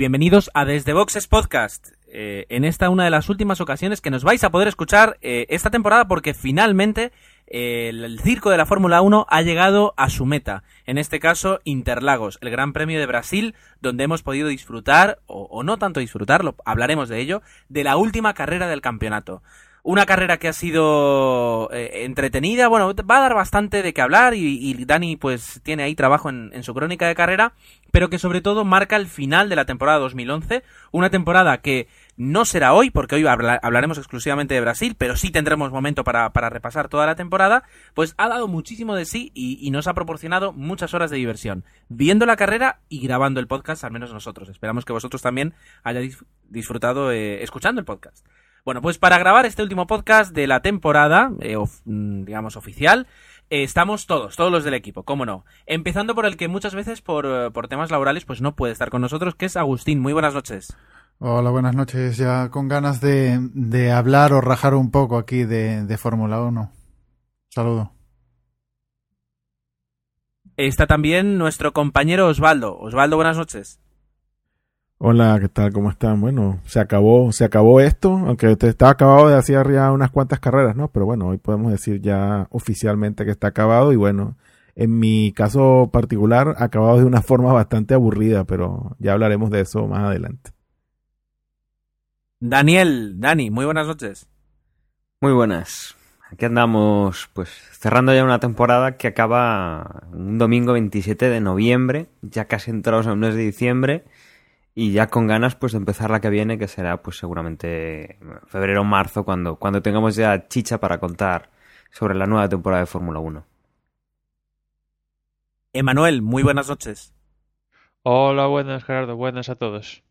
bienvenidos a Desde Boxes Podcast. Eh, en esta una de las últimas ocasiones que nos vais a poder escuchar eh, esta temporada porque finalmente eh, el, circo de la Fórmula 1 ha llegado a su meta. En este caso, Interlagos, el Gran Premio de Brasil, donde hemos podido disfrutar, o, o no tanto disfrutarlo, hablaremos de ello, de la última carrera del campeonato. Una carrera que ha sido eh, entretenida, bueno, va a dar bastante de qué hablar y, Dani pues tiene ahí trabajo en, su crónica de carrera, pero que sobre todo marca el final de la temporada 2011, una temporada que no será hoy, porque hoy habla, hablaremos exclusivamente de Brasil, pero sí tendremos momento para, para, repasar toda la temporada, pues ha dado muchísimo de sí y, y nos ha proporcionado muchas horas de diversión, viendo la carrera y grabando el podcast, al menos nosotros. Esperamos que vosotros también hayáis disfrutado eh, escuchando el podcast. Bueno, pues para grabar este último podcast de la temporada, eh, of, digamos, oficial, eh, estamos todos, todos los del equipo, cómo no. Empezando por el que muchas veces por, por, temas laborales pues no puede estar con nosotros, que es Agustín. Muy buenas noches. Hola, buenas noches. Ya con ganas de, de hablar o rajar un poco aquí de, de Fórmula 1. Saludo. Está también nuestro compañero Osvaldo. Osvaldo, buenas noches. Hola, ¿qué tal? ¿Cómo están? Bueno, se acabó, se acabó esto, aunque estaba acabado de hacer ya unas cuantas carreras, ¿no? Pero bueno, hoy podemos decir ya oficialmente que está acabado y bueno, en mi caso particular, acabado de una forma bastante aburrida, pero ya hablaremos de eso más adelante. Daniel, Dani, muy buenas noches. Muy buenas. Aquí andamos, pues, cerrando ya una temporada que acaba un domingo 27 de noviembre, ya casi entrados en el mes de diciembre y ya con ganas pues de empezar la que viene que será pues seguramente febrero o marzo cuando, cuando tengamos ya chicha para contar sobre la nueva temporada de Fórmula 1. Emanuel, muy buenas noches. Hola, buenas Gerardo, buenas a todos.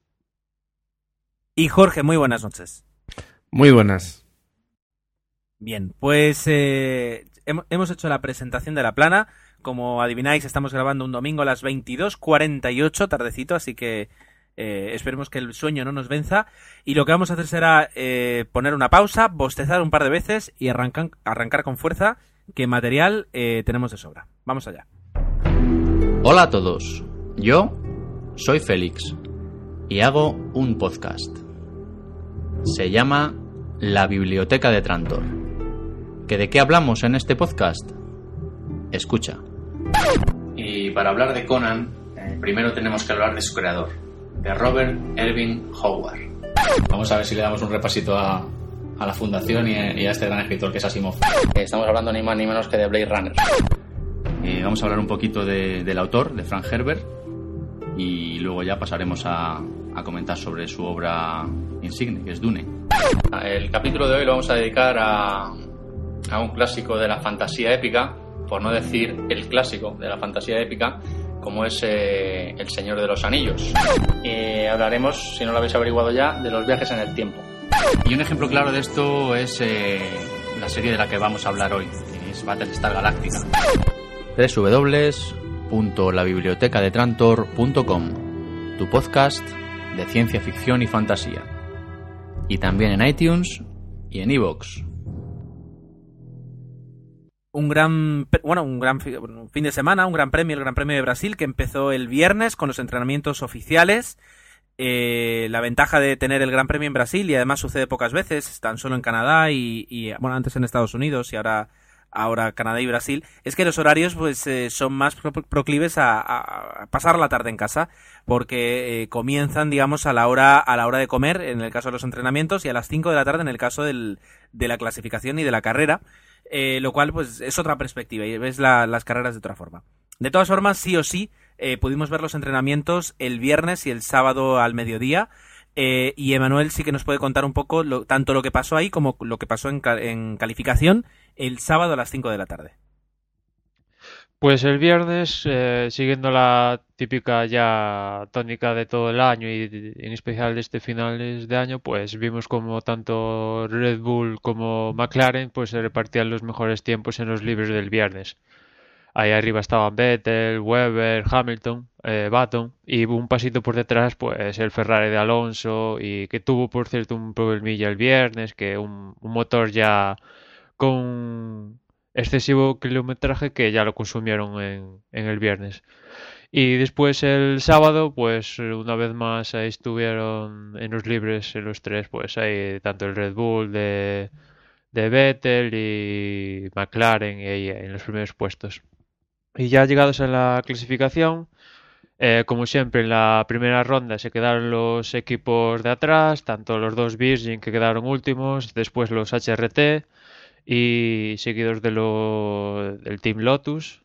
Y Jorge, muy buenas noches. Muy buenas. Bien, pues eh, hemos hecho la presentación de la plana. Como adivináis, estamos grabando un domingo a las 22.48, tardecito, así que eh, esperemos que el sueño no nos venza. Y lo que vamos a hacer será eh, poner una pausa, bostezar un par de veces y arrancan, arrancar con fuerza, que material eh, tenemos de sobra. Vamos allá. Hola a todos. Yo soy Félix y hago un podcast. Se llama La Biblioteca de Trantor. ¿Que ¿De qué hablamos en este podcast? Escucha. Y para hablar de Conan, primero tenemos que hablar de su creador, de Robert Erving Howard. Vamos a ver si le damos un repasito a, a la fundación y a, y a, este gran escritor que es Asimov. Estamos hablando ni más ni menos que de Blade Runner. Eh, vamos a hablar un poquito de, del autor, de Frank Herbert, y luego ya pasaremos a, a, comentar sobre su obra insigne, que es Dune. El capítulo de hoy lo vamos a dedicar a, a un clásico de la fantasía épica, por no decir el clásico de la fantasía épica, como es eh, El Señor de los Anillos. Y hablaremos, si no lo habéis averiguado ya, de los viajes en el tiempo. Y un ejemplo claro de esto es eh, la serie de la que vamos a hablar hoy, que es Battlestar Galactica. www.labibliotecadetrantor.com Tu podcast de ciencia ficción y fantasía. Y también en iTunes y en iVoox un gran bueno un gran fin de semana un gran premio el gran premio de Brasil que empezó el viernes con los entrenamientos oficiales. Eh, la ventaja de tener el gran premio en Brasil y además sucede pocas veces tan solo en Canadá y, y bueno antes en Estados Unidos y ahora ahora Canadá y Brasil es que los horarios pues eh, son más pro proclives a, a, pasar la tarde en casa porque eh, comienzan digamos a la hora a la hora de comer en el caso de los entrenamientos y a las 5 de la tarde en el caso del, de la clasificación y de la carrera eh, lo cual pues es otra perspectiva y ves la, las carreras de otra forma. De todas formas, sí o sí, eh, pudimos ver los entrenamientos el viernes y el sábado al mediodía. Eh, y Emanuel sí que nos puede contar un poco lo, tanto lo que pasó ahí como lo que pasó en, en calificación el sábado a las 5 de la tarde. Pues el viernes, eh, siguiendo la típica ya tónica de todo el año y en especial de este finales de año, pues vimos como tanto Red Bull como McLaren pues se repartían los mejores tiempos en los libres del viernes. Ahí arriba estaban Vettel, Weber, Hamilton, eh, Baton y un pasito por detrás pues el Ferrari de Alonso y que tuvo por cierto un problemilla el viernes, que un, un motor ya con excesivo kilometraje que ya lo consumieron en, en el viernes. Y después el sábado, pues una vez más ahí estuvieron en los libres los tres, pues ahí tanto el Red Bull de, de Vettel y McLaren y ahí en los primeros puestos. Y ya llegados a la clasificación, eh, como siempre en la primera ronda se quedaron los equipos de atrás, tanto los dos Virgin que quedaron últimos, después los HRT y seguidos de lo, del Team Lotus.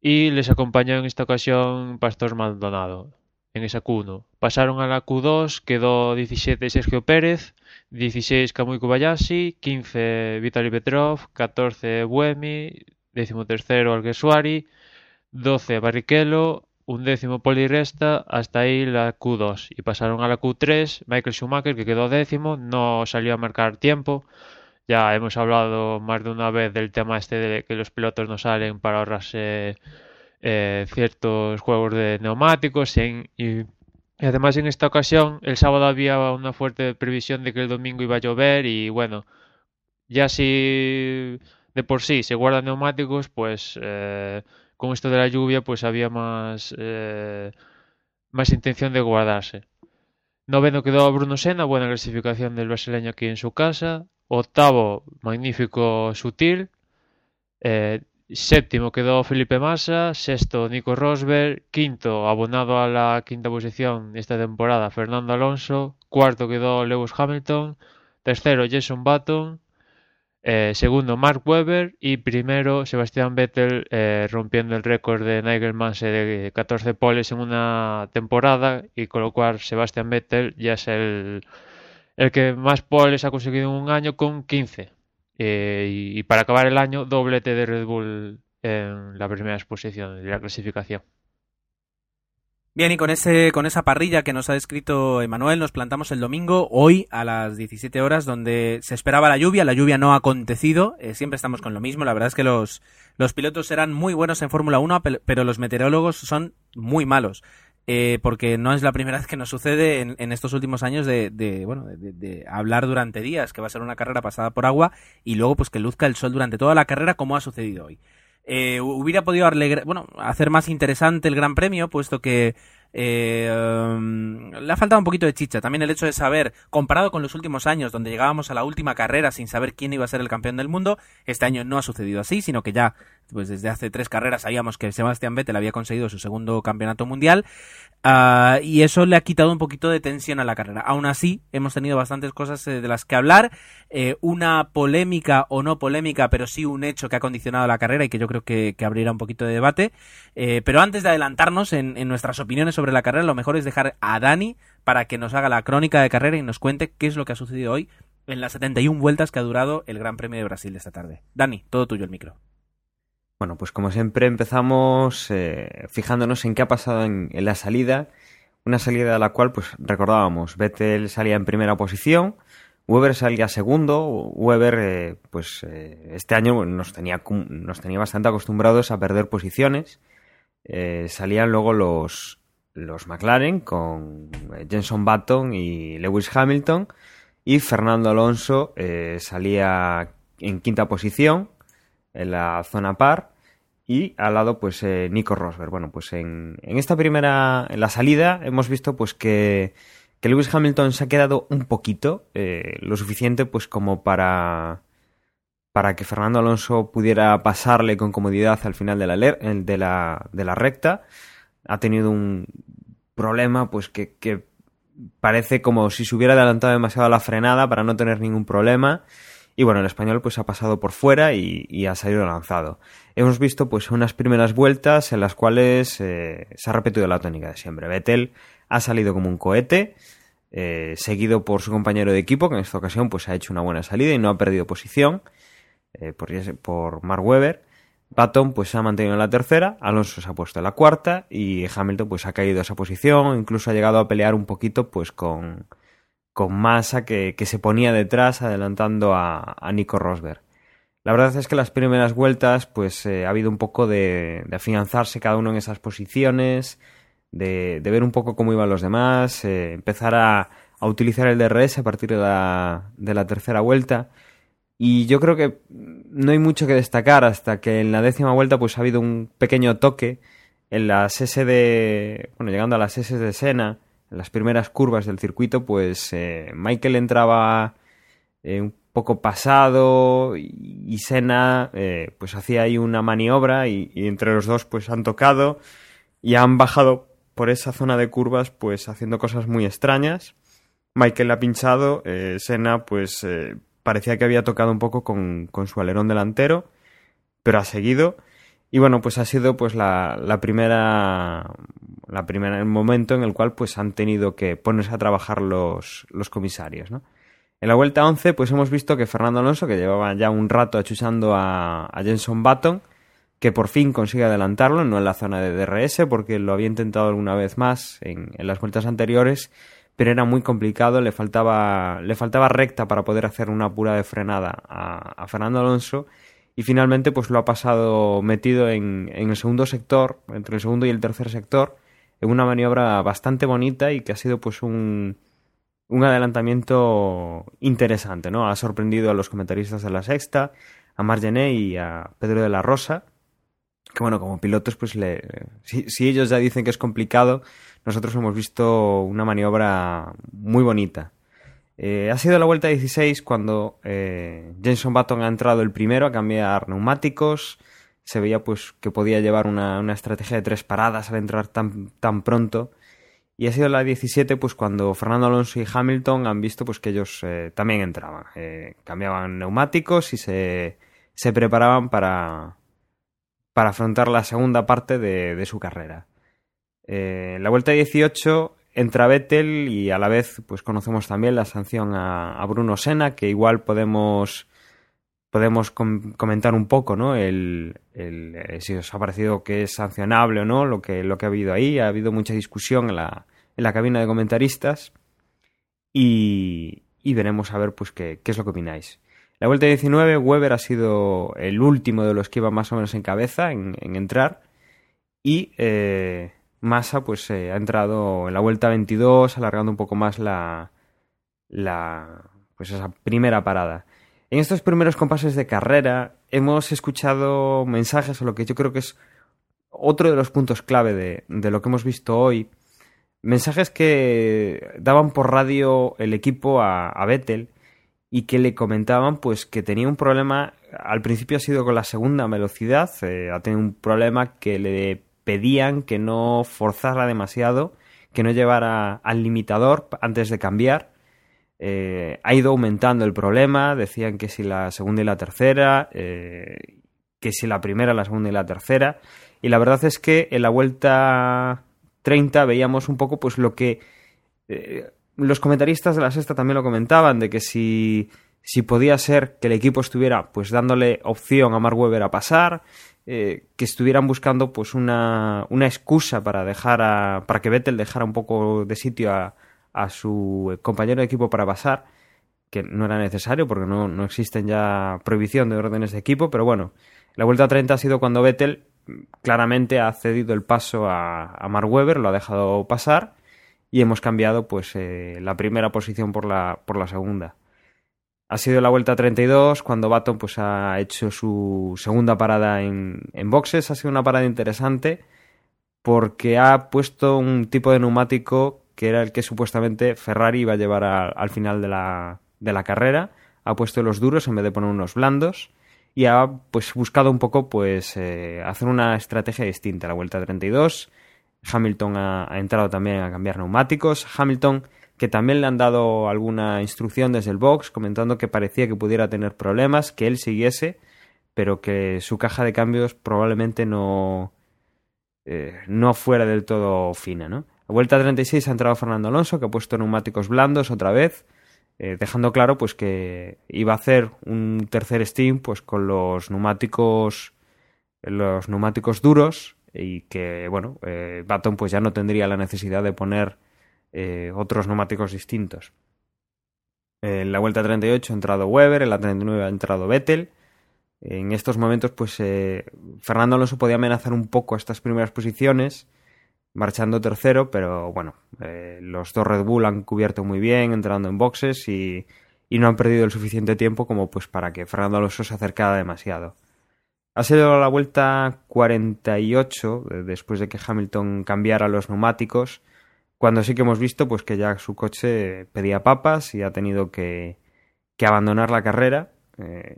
Y les acompañó en esta ocasión Pastor Maldonado en esa Q1. Pasaron a la Q2, quedó 17 Sergio Pérez, 16 Kamui Kobayashi, 15 Vitaly Petrov, 14 Buemi, 13 Alguersuari, 12 Barrichello, un décimo Poli Resta, hasta ahí la Q2. Y pasaron a la Q3 Michael Schumacher, que quedó décimo, no salió a marcar tiempo. Ya hemos hablado más de una vez del tema este de que los pilotos no salen para ahorrarse eh, ciertos juegos de neumáticos y, además en esta ocasión el sábado había una fuerte previsión de que el domingo iba a llover y bueno, ya si de por sí se guardan neumáticos, pues eh, con esto de la lluvia pues había más, eh, más intención de guardarse. Noveno quedó Bruno Senna, buena clasificación del brasileño aquí en su casa. Octavo, magnífico Sutil. Eh, séptimo quedó Felipe Massa. Sexto, Nico Rosberg. Quinto, abonado a la quinta posición esta temporada, Fernando Alonso. Cuarto quedó Lewis Hamilton. Tercero, Jason Button. Eh, segundo, Mark Webber. Y primero, Sebastián Vettel eh, rompiendo el récord de Nigel Mansell de 14 poles en una temporada. Y con lo cual, Sebastián Vettel ya es el el que más poles ha conseguido en un año con 15. Eh, y, para acabar el año, doblete de Red Bull en la primera exposición de la clasificación. Bien, y con, ese, con esa parrilla que nos ha descrito Emanuel, nos plantamos el domingo, hoy a las 17 horas, donde se esperaba la lluvia. La lluvia no ha acontecido, eh, siempre estamos con lo mismo. La verdad es que los, los pilotos eran muy buenos en Fórmula 1, pero los meteorólogos son muy malos eh, porque no es la primera vez que nos sucede en, en estos últimos años de, de bueno, de, hablar durante días, que va a ser una carrera pasada por agua y luego pues que luzca el sol durante toda la carrera como ha sucedido hoy. Eh, hubiera podido alegre, bueno, hacer más interesante el Gran Premio, puesto que eh, um, le ha faltado un poquito de chicha. También el hecho de saber, comparado con los últimos años, donde llegábamos a la última carrera sin saber quién iba a ser el campeón del mundo, este año no ha sucedido así, sino que ya, pues desde hace tres carreras sabíamos que Sebastián Vettel había conseguido su segundo campeonato mundial. Uh, y eso le ha quitado un poquito de tensión a la carrera. Aún así, hemos tenido bastantes cosas eh, de las que hablar. Eh, una polémica o no polémica, pero sí un hecho que ha condicionado la carrera y que yo creo que, que abrirá un poquito de debate. Pero antes de adelantarnos en, en, nuestras opiniones sobre la carrera, lo mejor es dejar a Dani para que nos haga la crónica de carrera y nos cuente qué es lo que ha sucedido hoy en las 71 vueltas que ha durado el Gran Premio de Brasil esta tarde. Dani, todo tuyo el micro. Bueno, pues como siempre empezamos eh, fijándonos en qué ha pasado en, la salida. Una salida a la cual, pues recordábamos, Vettel salía en primera posición, Weber salía segundo. Weber, eh, pues eh, este año nos tenía, nos tenía bastante acostumbrados a perder posiciones. Salían luego los, los McLaren con Jenson Button y Lewis Hamilton. Y Fernando Alonso salía en quinta posición en la zona par y al lado pues eh, Nico Rosberg. Bueno, pues en, en, esta primera, en la salida hemos visto pues que, que Lewis Hamilton se ha quedado un poquito, eh, lo suficiente pues como para para que Fernando Alonso pudiera pasarle con comodidad al final de la, de la, de la recta. Ha tenido un problema pues que, que parece como si se hubiera adelantado demasiado la frenada para no tener ningún problema y bueno, el español pues ha pasado por fuera y, y ha salido lanzado. Hemos visto pues unas primeras vueltas en las cuales eh, se ha repetido la tónica de siempre. Vettel ha salido como un cohete, eh, seguido por su compañero de equipo, que en esta ocasión pues ha hecho una buena salida y no ha perdido posición, eh, por, por Mark Webber. Baton pues se ha mantenido en la tercera, Alonso se ha puesto en la cuarta y Hamilton pues ha caído a esa posición, incluso ha llegado a pelear un poquito pues con, con Massa que, que, se ponía detrás adelantando a, a Nico Rosberg. La verdad es que las primeras vueltas, pues eh, ha habido un poco de, de afianzarse cada uno en esas posiciones, de, de ver un poco cómo iban los demás, eh, empezar a, a utilizar el DRS a partir de la, de la tercera vuelta. Y yo creo que no hay mucho que destacar hasta que en la décima vuelta pues ha habido un pequeño toque en las S de... Bueno, llegando a las S de Sena, en las primeras curvas del circuito, pues eh, Michael entraba eh, un poco pasado y, Senna eh, pues hacía ahí una maniobra y, entre los dos pues han tocado y han bajado por esa zona de curvas pues haciendo cosas muy extrañas. Michael ha pinchado, eh, Senna pues parecía que había tocado un poco con, con, su alerón delantero, pero ha seguido. Y bueno, pues ha sido pues la, la primera la primera el momento en el cual pues han tenido que ponerse a trabajar los, los comisarios, ¿no? En la vuelta 11 pues hemos visto que Fernando Alonso, que llevaba ya un rato achuchando a, a Jenson Button, que por fin consigue adelantarlo, no en la zona de DRS, porque lo había intentado alguna vez más en, en las vueltas anteriores, pero era muy complicado, le faltaba, le faltaba recta para poder hacer una pura de frenada a, a Fernando Alonso y finalmente pues lo ha pasado metido en, en, el segundo sector, entre el segundo y el tercer sector, en una maniobra bastante bonita y que ha sido pues un, un adelantamiento interesante, ¿no? Ha sorprendido a los comentaristas de la sexta, a Margené y a Pedro de la Rosa, que bueno, como pilotos pues le, si, si ellos ya dicen que es complicado, nosotros hemos visto una maniobra muy bonita. Eh, ha sido la vuelta 16 cuando eh, Jenson Button ha entrado el primero a cambiar neumáticos. Se veía pues que podía llevar una, una estrategia de tres paradas al entrar tan, tan, pronto. Y ha sido la 17 pues cuando Fernando Alonso y Hamilton han visto pues que ellos eh, también entraban. Eh, cambiaban neumáticos y se, se preparaban para, para afrontar la segunda parte de, de su carrera. Eh, la vuelta 18 entra Vettel y a la vez pues conocemos también la sanción a, a Bruno Senna, que igual podemos podemos com comentar un poco, ¿no? El, el eh, si os ha parecido que es sancionable o no lo que lo que ha habido ahí. Ha habido mucha discusión en la, en la cabina de comentaristas y, y veremos a ver pues qué, qué es lo que opináis. La vuelta 19, Weber ha sido el último de los que iba más o menos en cabeza en, en entrar y eh, Massa pues eh, ha entrado en la vuelta 22 alargando un poco más la, la pues esa primera parada. En estos primeros compases de carrera hemos escuchado mensajes o lo que yo creo que es otro de los puntos clave de, de lo que hemos visto hoy. Mensajes que daban por radio el equipo a, a Vettel y que le comentaban pues que tenía un problema, al principio ha sido con la segunda velocidad, eh, ha tenido un problema que le pedían que no forzara demasiado, que no llevara al limitador antes de cambiar. Eh, ha ido aumentando el problema, decían que si la segunda y la tercera, eh, que si la primera, la segunda y la tercera. Y la verdad es que en la vuelta 30 veíamos un poco pues lo que eh, los comentaristas de la sexta también lo comentaban, de que si, si podía ser que el equipo estuviera pues dándole opción a Mark Webber a pasar, eh, que estuvieran buscando pues una, una excusa para dejar a, para que Vettel dejara un poco de sitio a, a su compañero de equipo para pasar, que no era necesario porque no, no existen ya prohibición de órdenes de equipo, pero bueno, la vuelta 30 ha sido cuando Vettel claramente ha cedido el paso a, a Mark Webber, lo ha dejado pasar y hemos cambiado pues eh, la primera posición por la, por la segunda. Ha sido la vuelta 32 cuando Baton pues, ha hecho su segunda parada en, en boxes. Ha sido una parada interesante porque ha puesto un tipo de neumático que era el que supuestamente Ferrari iba a llevar al final de la, de la carrera. Ha puesto los duros en vez de poner unos blandos y ha pues buscado un poco pues eh, hacer una estrategia distinta. La vuelta 32, Hamilton ha, entrado también a cambiar neumáticos. Hamilton que también le han dado alguna instrucción desde el box comentando que parecía que pudiera tener problemas, que él siguiese, pero que su caja de cambios probablemente no, eh, no fuera del todo fina, ¿no? A vuelta 36 ha entrado Fernando Alonso, que ha puesto neumáticos blandos otra vez, eh, dejando claro pues que iba a hacer un tercer steam pues con los neumáticos los neumáticos duros y que bueno eh, Baton pues ya no tendría la necesidad de poner eh, otros neumáticos distintos. En la vuelta 38 ha entrado Weber, en la 39 ha entrado Vettel. En estos momentos, pues eh, Fernando Alonso podía amenazar un poco estas primeras posiciones, marchando tercero, pero bueno, eh, los dos Red Bull han cubierto muy bien, entrando en boxes y, y no han perdido el suficiente tiempo como pues para que Fernando Alonso se acercara demasiado. Ha sido la vuelta 48, eh, después de que Hamilton cambiara los neumáticos, cuando sí que hemos visto pues que ya su coche pedía papas y ha tenido que, que abandonar la carrera, eh,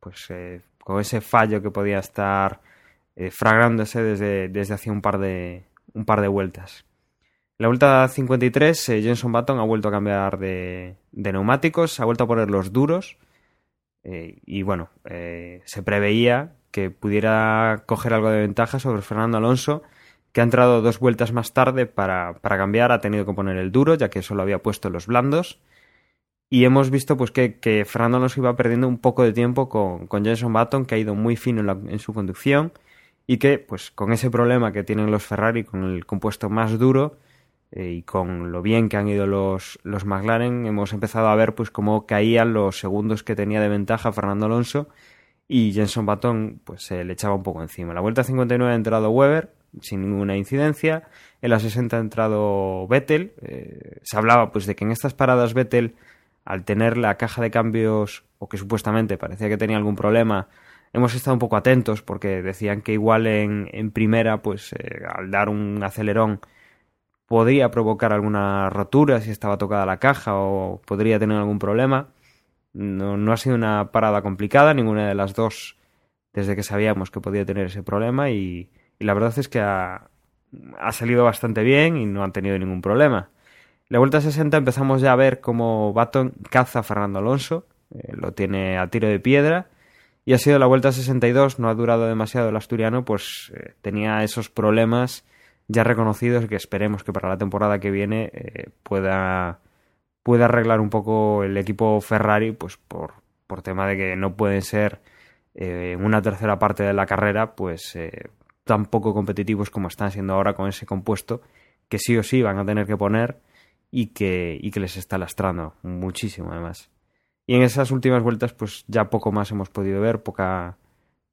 pues eh, con ese fallo que podía estar fragrándose desde, desde hace un par de, un par de vueltas. La vuelta 53, eh, Jenson Button ha vuelto a cambiar de neumáticos, ha vuelto a poner los duros eh, y bueno, eh, se preveía que pudiera coger algo de ventaja sobre Fernando Alonso, que ha entrado dos vueltas más tarde para, para cambiar, ha tenido que poner el duro, ya que solo había puesto los blandos. Y hemos visto pues que, que Fernando Alonso iba perdiendo un poco de tiempo con, con Jenson Button, que ha ido muy fino en, su conducción y que pues con ese problema que tienen los Ferrari con el compuesto más duro eh, y con lo bien que han ido los, los McLaren hemos empezado a ver pues cómo caían los segundos que tenía de ventaja Fernando Alonso y Jenson Button pues se le echaba un poco encima. En la vuelta 59 ha entrado Weber sin ninguna incidencia, en la 60 ha entrado Vettel, eh, se hablaba pues de que en estas paradas Vettel al tener la caja de cambios o que supuestamente parecía que tenía algún problema hemos estado un poco atentos porque decían que igual en, en primera, pues eh, al dar un acelerón podría provocar alguna rotura si estaba tocada la caja o podría tener algún problema. No, no ha sido una parada complicada, ninguna de las dos desde que sabíamos que podía tener ese problema y, la verdad es que ha, ha salido bastante bien y no han tenido ningún problema. La vuelta 60 empezamos ya a ver cómo Baton caza a Fernando Alonso, eh, lo tiene a tiro de piedra y ha sido la vuelta 62, no ha durado demasiado el asturiano, pues eh, tenía esos problemas ya reconocidos que esperemos que para la temporada que viene eh, pueda, pueda arreglar un poco el equipo Ferrari, pues por, por tema de que no pueden ser eh, una tercera parte de la carrera, pues eh, tan poco competitivos como están siendo ahora con ese compuesto, que sí o sí van a tener que poner y que, y que les está lastrando muchísimo además. Y en esas últimas vueltas, pues ya poco más hemos podido ver, poca,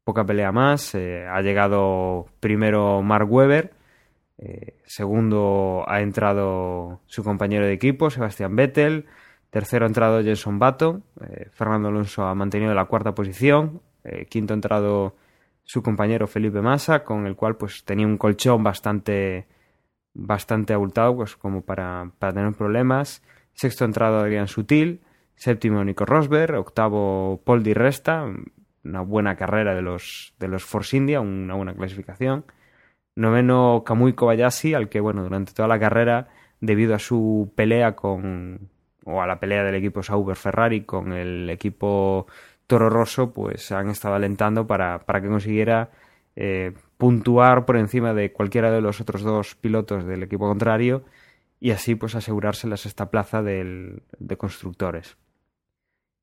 poca pelea más. Eh, ha llegado primero Mark Webber, eh, segundo ha entrado su compañero de equipo, Sebastián Vettel, tercero ha entrado Jenson Button, eh, Fernando Alonso ha mantenido la cuarta posición, eh, quinto ha entrado su compañero Felipe Massa, con el cual pues tenía un colchón bastante bastante abultado pues como para, para tener problemas. Sexto ha entrado Adrián Sutil, séptimo Nico Rosberg, octavo Paul Di Resta, una buena carrera de los, de los Force India, una buena clasificación. Noveno Kamui Kobayashi, al que bueno, durante toda la carrera, debido a su pelea con o a la pelea del equipo Sauber Ferrari con el equipo Toro Rosso, pues han estado alentando para, para que consiguiera eh, puntuar por encima de cualquiera de los otros dos pilotos del equipo contrario y así pues asegurarse la sexta plaza del, de constructores.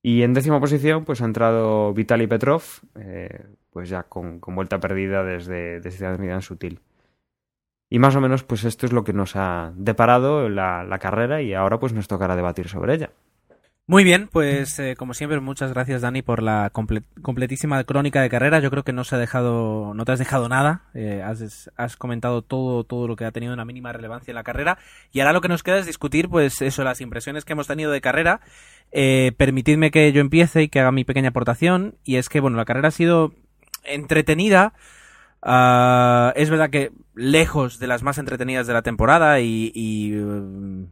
Y en décima posición pues ha entrado Vitaly Petrov, eh, pues ya con, con, vuelta perdida desde, desde Adrián Sutil. Y más o menos pues esto es lo que nos ha deparado la, la carrera y ahora pues nos tocará debatir sobre ella. Muy bien, pues eh, como siempre, muchas gracias Dani por la comple completísima crónica de carrera. Yo creo que no se ha dejado, no te has dejado nada. Eh, has, has, comentado todo, todo lo que ha tenido una mínima relevancia en la carrera. Y ahora lo que nos queda es discutir, pues eso, las impresiones que hemos tenido de carrera. Eh, permitidme que yo empiece y que haga mi pequeña aportación. Y es que, bueno, la carrera ha sido entretenida. Uh, es verdad que lejos de las más entretenidas de la temporada y, y uh,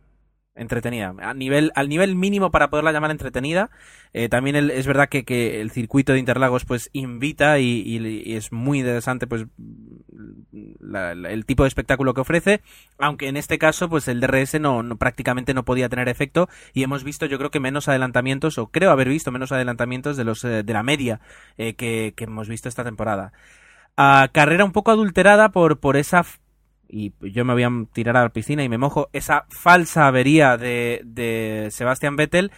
entretenida. A nivel, al nivel mínimo para poderla llamar entretenida. Eh, también es verdad que, que, el circuito de Interlagos pues invita y, es muy interesante pues el tipo de espectáculo que ofrece. Aunque en este caso pues el DRS no, prácticamente no podía tener efecto y hemos visto yo creo que menos adelantamientos o creo haber visto menos adelantamientos de los eh, de la media eh, que, hemos visto esta temporada. Carrera un poco adulterada por, por esa y yo me voy a tirar a la piscina y me mojo, esa falsa avería de, de Sebastian Vettel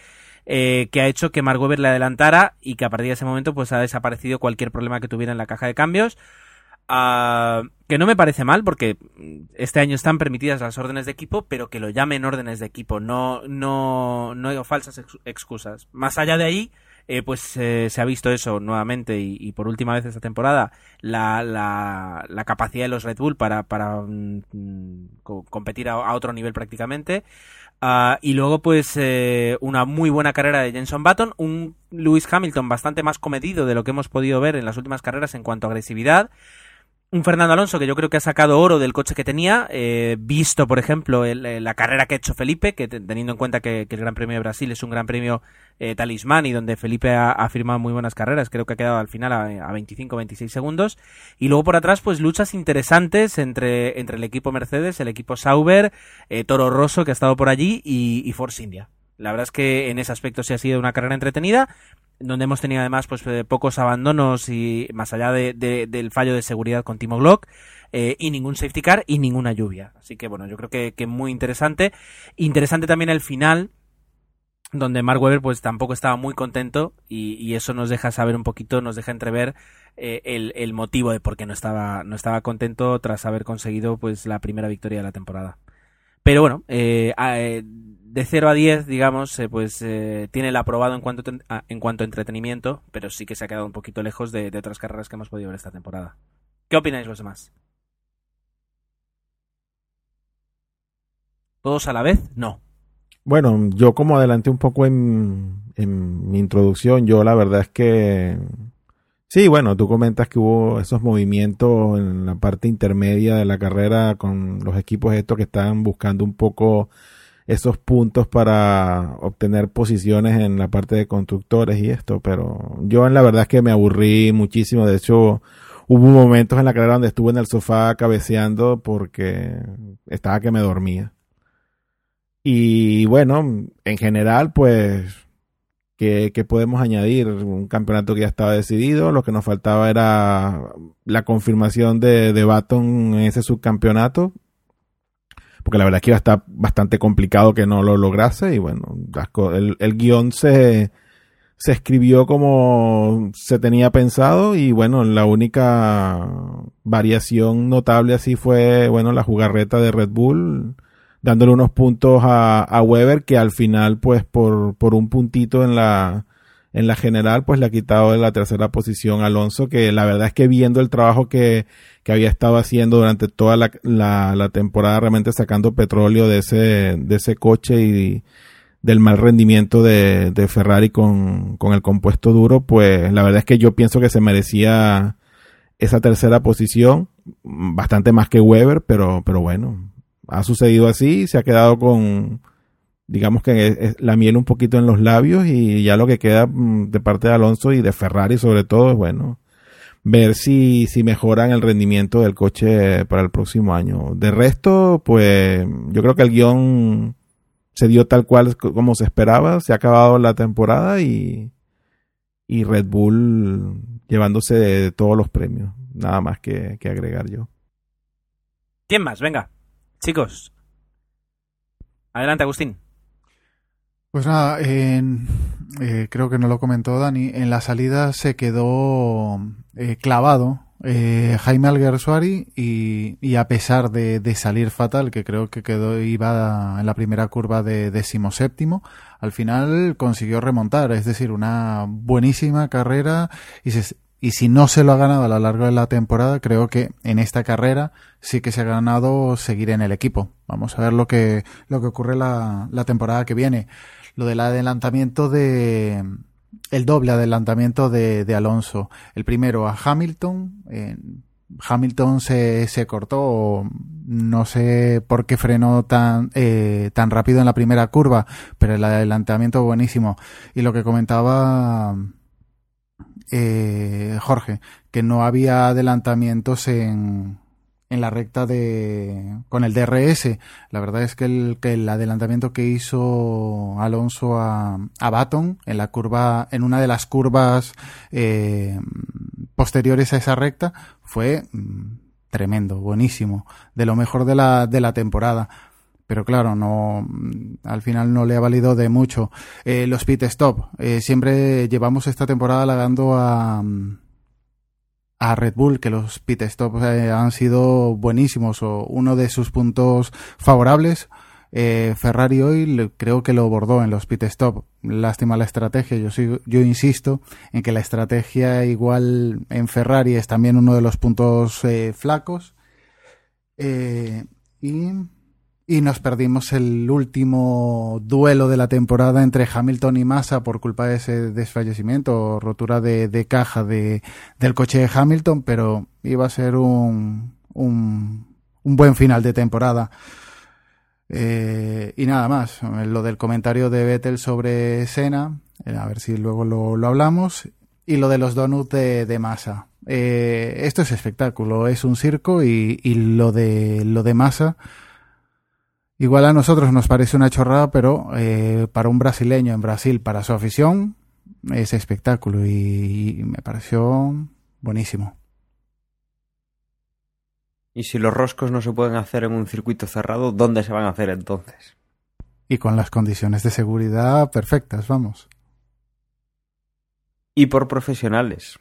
eh, que ha hecho que Mark Webber le adelantara y que a partir de ese momento pues ha desaparecido cualquier problema que tuviera en la caja de cambios. Uh, que no me parece mal porque este año están permitidas las órdenes de equipo, pero que lo llamen órdenes de equipo, no, no, no falsas ex excusas. Más allá de ahí, eh, pues eh, se ha visto eso nuevamente y, por última vez esta temporada, la, la, capacidad de los Red Bull para, para mm, competir a, otro nivel prácticamente. Ah, y luego, pues, eh, una muy buena carrera de Jenson Button, un Lewis Hamilton bastante más comedido de lo que hemos podido ver en las últimas carreras en cuanto a agresividad un Fernando Alonso que yo creo que ha sacado oro del coche que tenía, eh, visto, por ejemplo, eh, la carrera que ha hecho Felipe, que teniendo en cuenta que, el Gran Premio de Brasil es un gran premio eh, talismán y donde Felipe ha, firmado muy buenas carreras, creo que ha quedado al final a, 25-26 segundos. Y luego por atrás, pues luchas interesantes entre, entre el equipo Mercedes, el equipo Sauber, Toro Rosso, que ha estado por allí, y Force India. La verdad es que en ese aspecto sí ha sido una carrera entretenida donde hemos tenido además pues eh, pocos abandonos y más allá de, del fallo de seguridad con Timo Glock eh, y ningún safety car y ninguna lluvia. Así que bueno yo creo que, que muy interesante. Interesante también el final donde Mark Webber pues tampoco estaba muy contento y, eso nos deja saber un poquito nos deja entrever eh, el, el, motivo de por qué no estaba no estaba contento tras haber conseguido pues la primera victoria de la temporada. Pero bueno eh, de 0 a 10, digamos, eh, pues eh, tiene el aprobado en cuanto, a, en cuanto a entretenimiento, pero sí que se ha quedado un poquito lejos de, otras carreras que hemos podido ver esta temporada. ¿Qué opináis los demás? ¿Todos a la vez? No. Bueno, yo como adelanté un poco en, en mi introducción, yo la verdad es que Sí, bueno, tú comentas que hubo esos movimientos en la parte intermedia de la carrera con los equipos estos que estaban buscando un poco esos puntos para obtener posiciones en la parte de constructores y esto, pero yo en la verdad es que me aburrí muchísimo, de hecho hubo momentos en la carrera donde estuve en el sofá cabeceando porque estaba que me dormía. Y bueno, en general pues ¿qué, podemos añadir? Un campeonato que ya estaba decidido, lo que nos faltaba era la confirmación de, de Baton en ese subcampeonato, porque la verdad es que iba a estar bastante complicado que no lo lograse y bueno, el, el guion se, se escribió como se tenía pensado y bueno, la única variación notable así fue, bueno, la jugarreta de Red Bull dándole unos puntos a, a Weber que al final pues por, por un puntito en la en la general pues le ha quitado de la tercera posición Alonso que la verdad es que viendo el trabajo que, que había estado haciendo durante toda la, la, temporada realmente sacando petróleo de ese, de ese coche y del mal rendimiento de, de Ferrari con, con el compuesto duro pues la verdad es que yo pienso que se merecía esa tercera posición bastante más que Weber pero, pero bueno ha sucedido así se ha quedado con digamos que la miel un poquito en los labios y ya lo que queda mm, de parte de Alonso y de Ferrari sobre todo es bueno ver si, si mejoran el rendimiento del coche para el próximo año. De resto, pues yo creo que el guion se dio tal cual como se esperaba, se ha acabado la temporada y, y Red Bull llevándose de todos los premios. Nada más que, que agregar yo. ¿Quién más? Venga, chicos. Adelante, Agustín. Pues nada, eh, creo que no lo comentó Dani, en la salida se quedó eh, clavado eh, Jaime Alguersuari y, y, a pesar de, salir fatal, que creo que quedó iba en la primera curva de décimo séptimo, al final consiguió remontar, es decir, una buenísima carrera y, y si no se lo ha ganado a lo largo de la temporada, creo que en esta carrera sí que se ha ganado seguir en el equipo. Vamos a ver lo que, lo que ocurre la, la temporada que viene lo del adelantamiento de el doble adelantamiento de, de Alonso. El primero a Hamilton. Hamilton se, se cortó, no sé por qué frenó tan, eh, tan rápido en la primera curva, pero el adelantamiento buenísimo. Y lo que comentaba eh, Jorge, que no había adelantamientos en, en la recta de con el DRS. La verdad es que el, que el adelantamiento que hizo Alonso a, a Baton en la curva, en una de las curvas eh, posteriores a esa recta, fue mm, tremendo, buenísimo, de lo mejor de la, de la temporada. Pero claro, no, mm, al final no le ha valido de mucho. Eh, los pit stop, eh, siempre llevamos esta temporada halagando a, mm, a Red Bull, que los pit stops eh, han sido buenísimos o uno de sus puntos favorables. Eh, Ferrari hoy creo que lo bordó en los pit stop. Lástima la estrategia. Yo yo insisto en que la estrategia igual en Ferrari es también uno de los puntos eh, flacos. Eh, y, y nos perdimos el último duelo de la temporada entre Hamilton y Massa por culpa de ese desfallecimiento rotura de, de caja de, del coche de Hamilton, pero iba a ser un, un, un buen final de temporada. Eh, y nada más, lo del comentario de Vettel sobre Senna, eh, a ver si luego lo, lo hablamos, y lo de los donuts de, de Massa. Eh, esto es espectáculo, es un circo y, y lo de lo de Massa igual a nosotros nos parece una chorrada, pero eh, para un brasileño en Brasil, para su afición, es espectáculo y, y me pareció buenísimo. Y si los roscos no se pueden hacer en un circuito cerrado, ¿dónde se van a hacer entonces? Y con las condiciones de seguridad perfectas, vamos. Y por profesionales.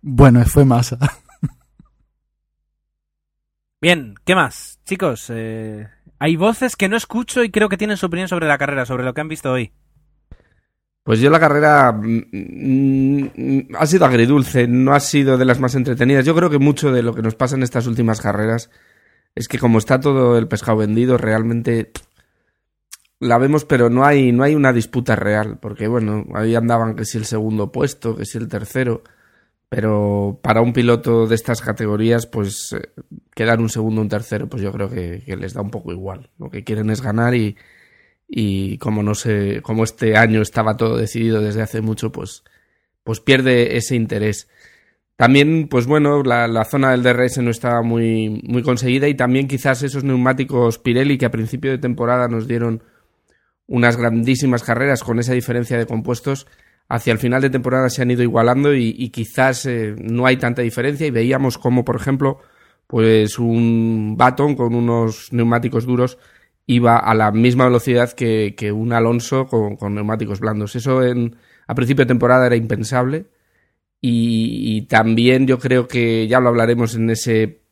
Bueno, fue Massa. Bien, ¿qué más? Chicos, eh, hay voces que no escucho y creo que tienen su opinión sobre la carrera, sobre lo que han visto hoy. Pues yo la carrera mm, mm, ha sido agridulce, no ha sido de las más entretenidas. Yo creo que mucho de lo que nos pasa en estas últimas carreras es que como está todo el pescado vendido, realmente la vemos, pero no hay, no hay una disputa real, porque bueno, ahí andaban que si el segundo puesto, que si el tercero, pero para un piloto de estas categorías, pues eh, quedar un segundo un tercero, pues yo creo que, que les da un poco igual. Lo que quieren es ganar y, y como no sé, como este año estaba todo decidido desde hace mucho, pues, pues pierde ese interés. También, pues bueno, la, la zona del DRS no estaba muy, muy conseguida y también quizás esos neumáticos Pirelli que a principio de temporada nos dieron unas grandísimas carreras con esa diferencia de compuestos, hacia el final de temporada se han ido igualando y, quizás eh, no hay tanta diferencia y veíamos como, por ejemplo, pues un Baton con unos neumáticos duros iba a la misma velocidad que, que un Alonso con, neumáticos blandos. Eso en, a principio de temporada era impensable y, también yo creo que ya lo hablaremos en ese,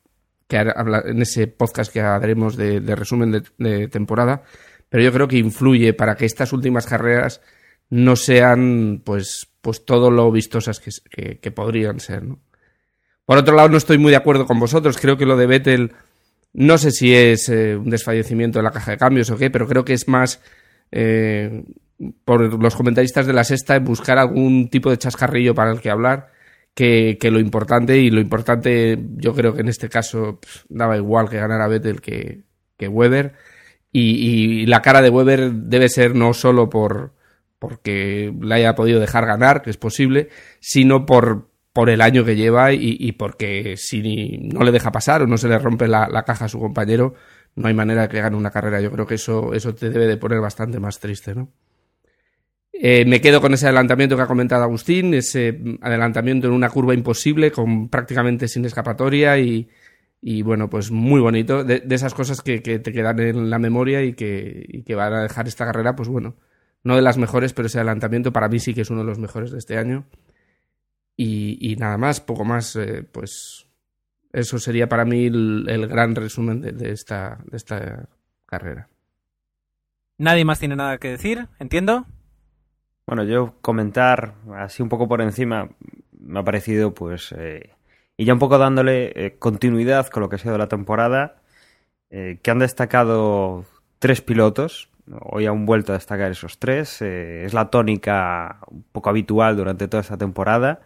que en ese podcast que haremos de, resumen de temporada, pero yo creo que influye para que estas últimas carreras no sean pues, pues todo lo vistosas que, que, podrían ser. ¿no? Por otro lado, no estoy muy de acuerdo con vosotros. Creo que lo de Vettel no sé si es eh, un desfallecimiento de la caja de cambios o qué, pero creo que es más eh, por los comentaristas de la sexta buscar algún tipo de chascarrillo para el que hablar que, que lo importante. Y lo importante, yo creo que en este caso daba igual que ganara Vettel que, que Weber. Y, y, la cara de Weber debe ser no solo por porque le haya podido dejar ganar, que es posible, sino por, por el año que lleva y, y, porque si no le deja pasar o no se le rompe la, la, caja a su compañero, no hay manera de que gane una carrera. Yo creo que eso, eso te debe de poner bastante más triste, ¿no? Eh, me quedo con ese adelantamiento que ha comentado Agustín, ese adelantamiento en una curva imposible, con prácticamente sin escapatoria y, y bueno, pues muy bonito. De, de esas cosas que, que, te quedan en la memoria y que, y que van a dejar esta carrera, pues bueno, no de las mejores, pero ese adelantamiento para mí sí que es uno de los mejores de este año. Y, y nada más, poco más, eh, pues eso sería para mí el, el gran resumen de, de, esta, de esta carrera. Nadie más tiene nada que decir, entiendo. Bueno, yo comentar así un poco por encima me ha parecido, pues, eh, y ya un poco dándole eh, continuidad con lo que ha sido la temporada, eh, que han destacado tres pilotos. Hoy han vuelto a destacar esos tres. es la tónica un poco habitual durante toda esta temporada.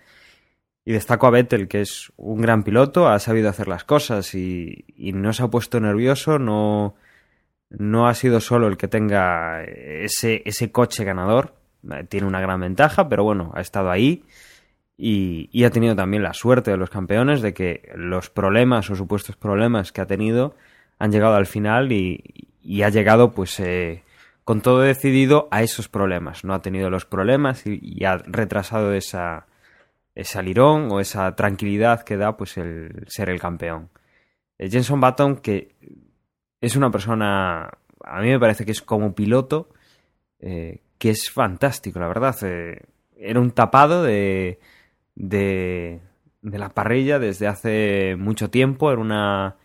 Y destaco a Vettel, que es un gran piloto, ha sabido hacer las cosas y, no se ha puesto nervioso, no, no ha sido solo el que tenga ese, ese coche ganador, tiene una gran ventaja, pero bueno, ha estado ahí y, y, ha tenido también la suerte de los campeones de que los problemas o supuestos problemas que ha tenido han llegado al final y, y ha llegado pues eh, con todo decidido a esos problemas. No ha tenido los problemas y, ha retrasado esa, ese alirón o esa tranquilidad que da pues el ser el campeón. Eh, Jenson Button que es una persona, a mí me parece que es como piloto, eh, que es fantástico, la verdad. Eh, era un tapado de, de, de, la parrilla desde hace mucho tiempo, era una,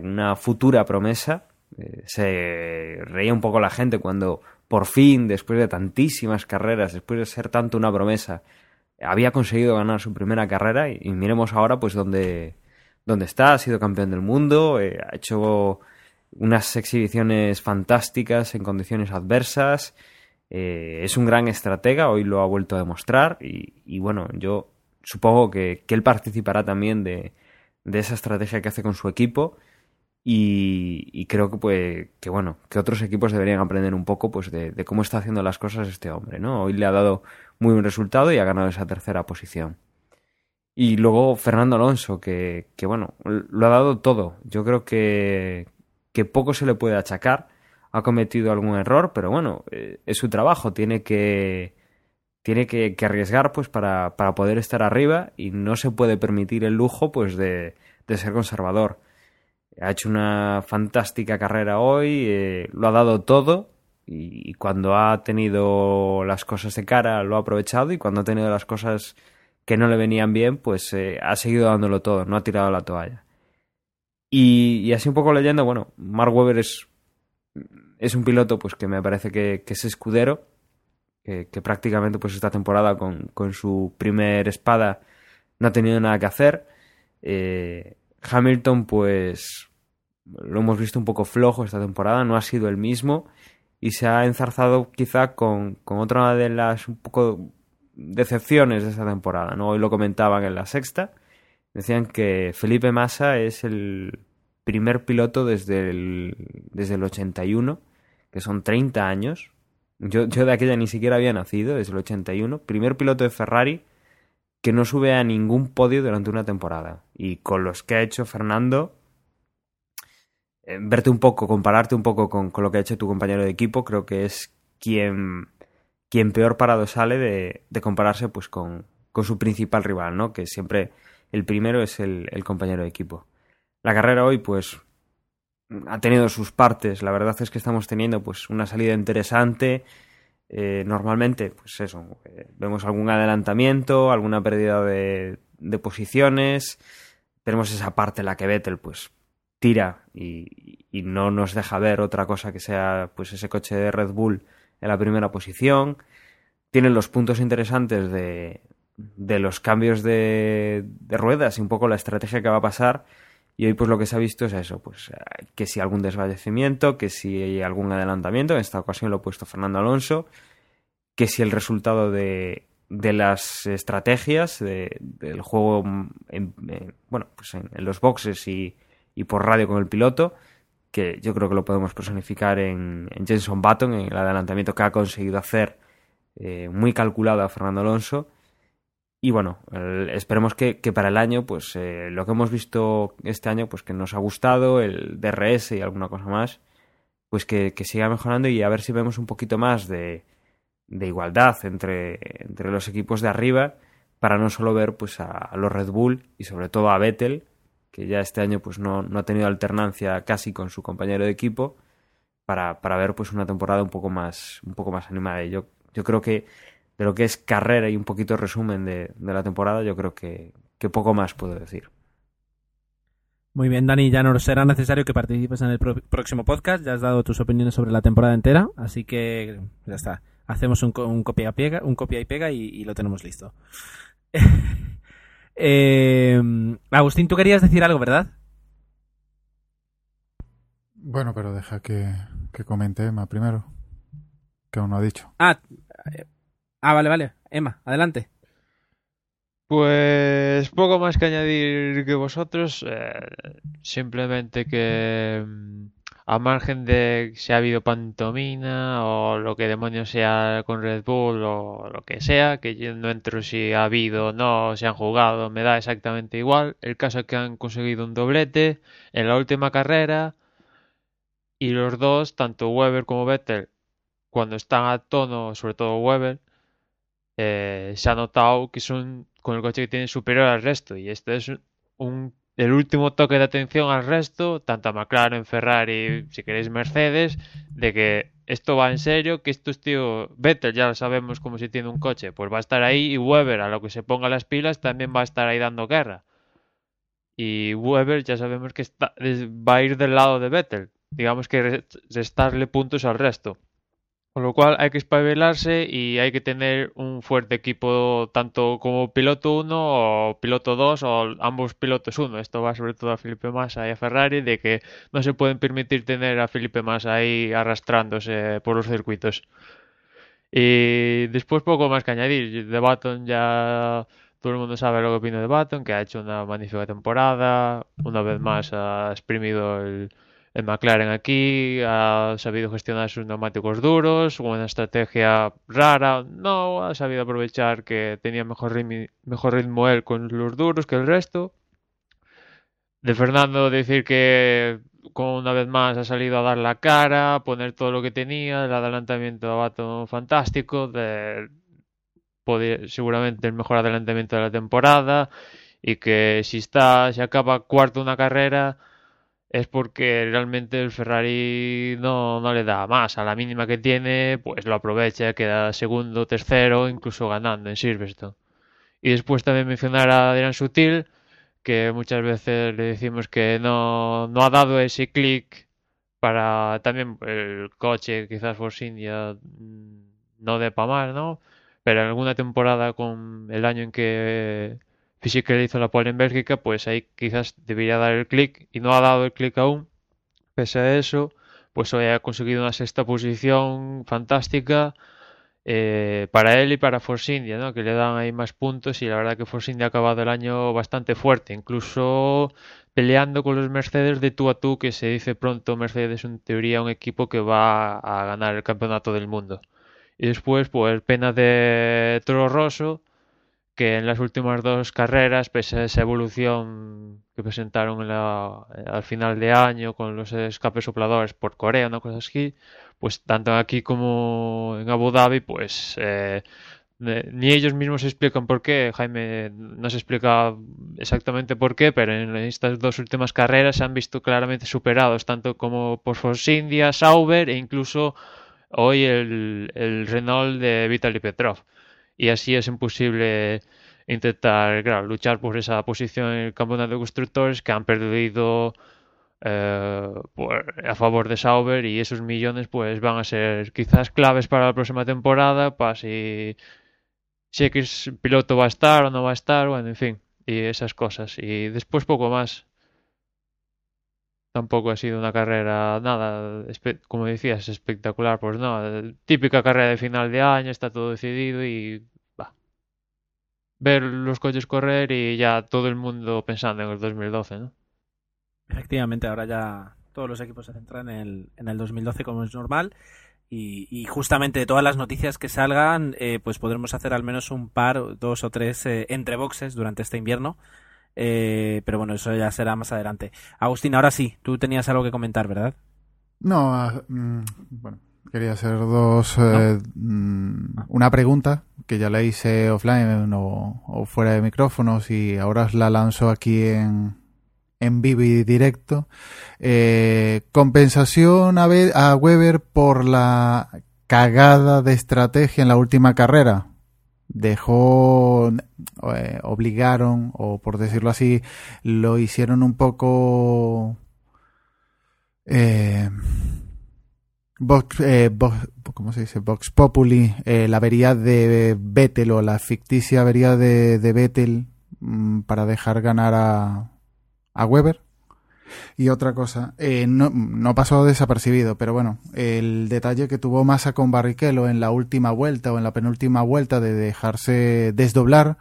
una futura promesa Eh, se reía un poco la gente cuando por fin, después de tantísimas carreras, después de ser tanto una promesa, había conseguido ganar su primera carrera y, miremos ahora pues dónde, dónde está, ha sido campeón del mundo, eh, ha hecho unas exhibiciones fantásticas en condiciones adversas, eh, es un gran estratega, hoy lo ha vuelto a demostrar y, y bueno, yo supongo que, que él participará también de, de, esa estrategia que hace con su equipo y, creo que pues que bueno que otros equipos deberían aprender un poco pues de, de, cómo está haciendo las cosas este hombre no hoy le ha dado muy buen resultado y ha ganado esa tercera posición. Y luego Fernando Alonso que, que bueno lo ha dado todo. Yo creo que que poco se le puede achacar. Ha cometido algún error pero bueno eh, es su trabajo. Tiene que tiene que, que arriesgar pues para, para, poder estar arriba y no se puede permitir el lujo pues de, de ser conservador ha hecho una fantástica carrera hoy, eh, lo ha dado todo y, cuando ha tenido las cosas de cara lo ha aprovechado y cuando ha tenido las cosas que no le venían bien, pues eh, ha seguido dándolo todo, no ha tirado la toalla. Y, así un poco leyendo, bueno, Mark Webber es, es un piloto pues que me parece que, es escudero, que, que, prácticamente pues esta temporada con, con, su primer espada no ha tenido nada que hacer. Eh, Hamilton pues lo hemos visto un poco flojo esta temporada, no ha sido el mismo y se ha enzarzado quizá con, con otra de las un poco decepciones de esta temporada. ¿no? Hoy lo comentaban en la sexta, decían que Felipe Massa es el primer piloto desde el, desde el 81, que son 30 años. Yo, yo de aquella ni siquiera había nacido, desde el 81. Primer piloto de Ferrari que no sube a ningún podio durante una temporada. Y con los que ha hecho Fernando, verte un poco, compararte un poco con, con, lo que ha hecho tu compañero de equipo, creo que es quien, quien peor parado sale de, de compararse pues con, con, su principal rival, ¿no? Que siempre el primero es el, el compañero de equipo. La carrera hoy, pues, ha tenido sus partes. La verdad es que estamos teniendo pues una salida interesante. Eh, normalmente, pues eso, eh, vemos algún adelantamiento, alguna pérdida de, de, posiciones. Tenemos esa parte en la que Vettel, pues, tira y, no nos deja ver otra cosa que sea, pues, ese coche de Red Bull en la primera posición. Tienen los puntos interesantes de, de los cambios de, ruedas y un poco la estrategia que va a pasar. Y hoy pues lo que se ha visto es eso, pues que si algún desfallecimiento, que si hay algún adelantamiento, en esta ocasión lo ha puesto Fernando Alonso, que si el resultado de, de las estrategias de, del juego en, en, bueno, pues en los boxes y, y, por radio con el piloto, que yo creo que lo podemos personificar en, en Jenson Button, en el adelantamiento que ha conseguido hacer eh, muy calculado a Fernando Alonso. Y bueno, esperemos que, que, para el año, pues eh, lo que hemos visto este año, pues que nos ha gustado, el DRS y alguna cosa más, pues que, que siga mejorando y a ver si vemos un poquito más de, de igualdad entre, entre, los equipos de arriba, para no solo ver pues a, a, los Red Bull y sobre todo a Vettel, que ya este año pues no, no ha tenido alternancia casi con su compañero de equipo, para, para ver pues una temporada un poco más, un poco más animada. Y yo, yo creo que de lo que es carrera y un poquito resumen de, de la temporada, yo creo que, que, poco más puedo decir. Muy bien, Dani, ya no será necesario que participes en el próximo podcast. Ya has dado tus opiniones sobre la temporada entera, así que ya está. Hacemos un, copia, pega, un copia y pega y lo tenemos listo. eh, Agustín, tú querías decir algo, ¿verdad? Bueno, pero deja que, que comente Emma primero, que aún no ha dicho. Ah, Ah, vale, vale. Emma, adelante. Pues poco más que añadir que vosotros. Eh, simplemente que mm, a margen de si ha habido pantomina o lo que demonios sea con Red Bull o lo que sea, que yo no entro si ha habido o no, si han jugado, me da exactamente igual. El caso es que han conseguido un doblete en la última carrera y los dos, tanto Weber como Vettel, cuando están a tono, sobre todo Weber, eh, se ha notado que son con el coche que tienen superior al resto y este es un, el último toque de atención al resto, tanto a McLaren, Ferrari, si queréis Mercedes, de que esto va en serio, que estos tío Vettel ya lo sabemos como si tiene un coche, pues va a estar ahí y Weber a lo que se ponga las pilas también va a estar ahí dando guerra. Y Weber ya sabemos que está, va a ir del lado de Vettel, digamos que restarle puntos al resto. Con lo cual hay que espabilarse y hay que tener un fuerte equipo tanto como piloto 1 o piloto 2 o ambos pilotos 1. Esto va sobre todo a Felipe Massa y a Ferrari de que no se pueden permitir tener a Felipe Massa ahí arrastrándose por los circuitos. Y después poco más que añadir. De Baton ya todo el mundo sabe lo que opino de Baton, que ha hecho una magnífica temporada. Una vez más ha exprimido el, el McLaren aquí, ha sabido gestionar sus neumáticos duros, una estrategia rara. No, ha sabido aprovechar que tenía mejor ritmo, mejor ritmo él con los duros que el resto. De Fernando decir que con una vez más ha salido a dar la cara, poner todo lo que tenía, el adelantamiento de Baton fantástico, de, seguramente el mejor adelantamiento de la temporada y que si está, si acaba cuarto una carrera es porque realmente el Ferrari no, no le da más. A la mínima que tiene, pues lo aprovecha, queda segundo, tercero, incluso ganando en Silverstone. Y después también mencionar a Adrian Sutil, que muchas veces le decimos que no, no ha dado ese clic para también el coche, quizás Force India no de para más, ¿no? Pero en alguna temporada con el año en que Fisichella hizo la pole en Bélgica, pues ahí quizás debería dar el clic y no ha dado el clic aún. Pese a eso, pues hoy ha conseguido una sexta posición fantástica eh, para él y para Force India, ¿no? que le dan ahí más puntos y la verdad que Force India ha acabado el año bastante fuerte, incluso peleando con los Mercedes de tú a tú, que se dice pronto Mercedes en teoría un equipo que va a ganar el campeonato del mundo. Y después, pues pena de Toro Rosso, que en las últimas dos carreras, pese a esa evolución que presentaron al final de año con los escapes sopladores por Corea, una cosa así, pues tanto aquí como en Abu Dhabi, pues eh, ni ellos mismos se explican por qué. Jaime no se explica exactamente por qué, pero en estas dos últimas carreras se han visto claramente superados, tanto como por Force India, Sauber e incluso hoy el, el Renault de Vitaly Petrov y así es imposible intentar luchar por esa posición en el campeonato de constructores que han perdido eh, a favor de Sauber y esos millones pues van a ser quizás claves para la próxima temporada para si, si X piloto va a estar o no va a estar, bueno, en fin, y esas cosas. Y después poco más. Tampoco ha sido una carrera, nada, como decías, espectacular, pues no, típica carrera de final de año, está todo decidido y va. Ver los coches correr y ya todo el mundo pensando en el 2012, ¿no? Efectivamente, ahora ya todos los equipos se centran en el, en el 2012 como es normal. Y, y, justamente de todas las noticias que salgan, eh, pues podremos hacer al menos un par, dos o tres eh, entre boxes durante este invierno eh, pero bueno, eso ya será más adelante. Agustín, ahora sí, tú tenías algo que comentar, ¿verdad? No, ah, mm, bueno, quería hacer dos. Eh, mm, una pregunta que ya la hice offline o, fuera de micrófonos y ahora os la lanzo aquí en, en vivo y directo. Eh, compensación a, a Weber por la cagada de estrategia en la última carrera dejó, eh, obligaron, o por decirlo así, lo hicieron un poco... Eh, Vox, eh, ¿cómo se dice? Vox Populi, eh, la avería de Vettel o la ficticia avería de, de Vettel mm, para dejar ganar a, a Weber. Y otra cosa, eh, no, no, pasó desapercibido, pero bueno, el detalle que tuvo Massa con Barrichello en la última vuelta o en la penúltima vuelta de dejarse desdoblar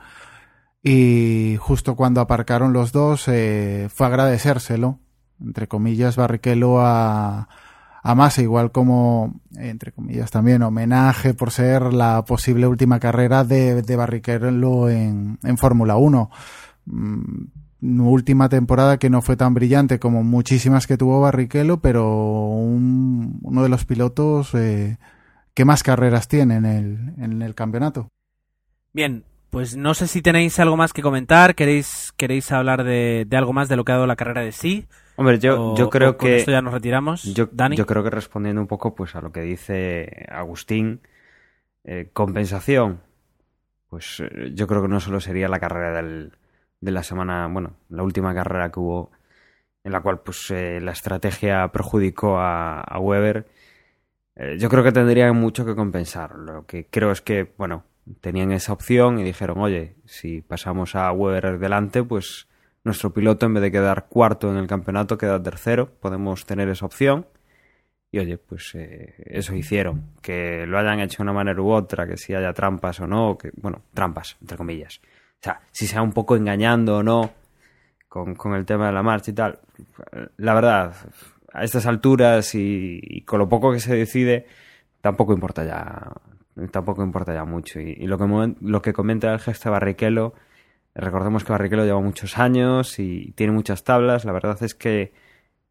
y justo cuando aparcaron los dos eh, fue agradecérselo, entre comillas, Barrichello a, a Massa, igual como, entre comillas también, homenaje por ser la posible última carrera de, de Barrichello en, en Fórmula 1 última temporada que no fue tan brillante como muchísimas que tuvo Barrichello, pero uno de los pilotos eh, que más carreras tiene en el, en el campeonato. Bien, pues no sé si tenéis algo más que comentar, queréis, queréis hablar de, algo más de lo que ha dado la carrera de sí. Hombre, yo, yo creo que... esto ya nos retiramos. Yo, yo creo que respondiendo un poco pues a lo que dice Agustín, eh, compensación, pues eh, yo creo que no solo sería la carrera del, de la semana, bueno, la última carrera que hubo en la cual pues eh, la estrategia perjudicó a, Weber, eh, yo creo que tendrían mucho que compensar. Lo que creo es que, bueno, tenían esa opción y dijeron, oye, si pasamos a Weber delante, pues nuestro piloto en vez de quedar cuarto en el campeonato queda tercero, podemos tener esa opción. Y oye, pues eh, eso hicieron. Que lo hayan hecho de una manera u otra, que si haya trampas o no, que, bueno, trampas, entre comillas. O sea, si sea un poco engañando o no con, con el tema de la marcha y tal. La verdad, a estas alturas y, con lo poco que se decide, tampoco importa ya tampoco importa ya mucho. Y, lo, que, lo que comenta el gesto Barrichello, recordemos que Barrichello lleva muchos años y tiene muchas tablas. La verdad es que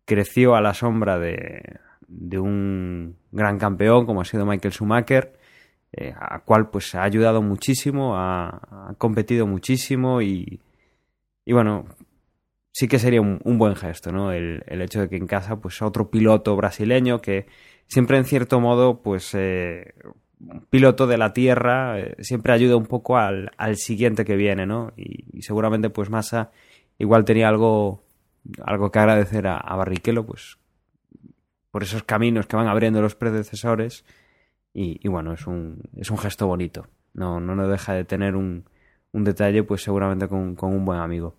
creció a la sombra de, de un gran campeón como ha sido Michael Schumacher, eh, a cual pues ha ayudado muchísimo, ha, competido muchísimo y, y, bueno, sí que sería un, un buen gesto, ¿no? El, el, hecho de que en casa pues otro piloto brasileño que siempre en cierto modo pues eh, piloto de la Tierra eh, siempre ayuda un poco al, al, siguiente que viene, ¿no? Y, y, seguramente pues Massa igual tenía algo, algo que agradecer a, a Barrichello, pues por esos caminos que van abriendo los predecesores y, bueno, es un, es un gesto bonito. No, no nos deja de tener un, un detalle pues seguramente con, con un buen amigo.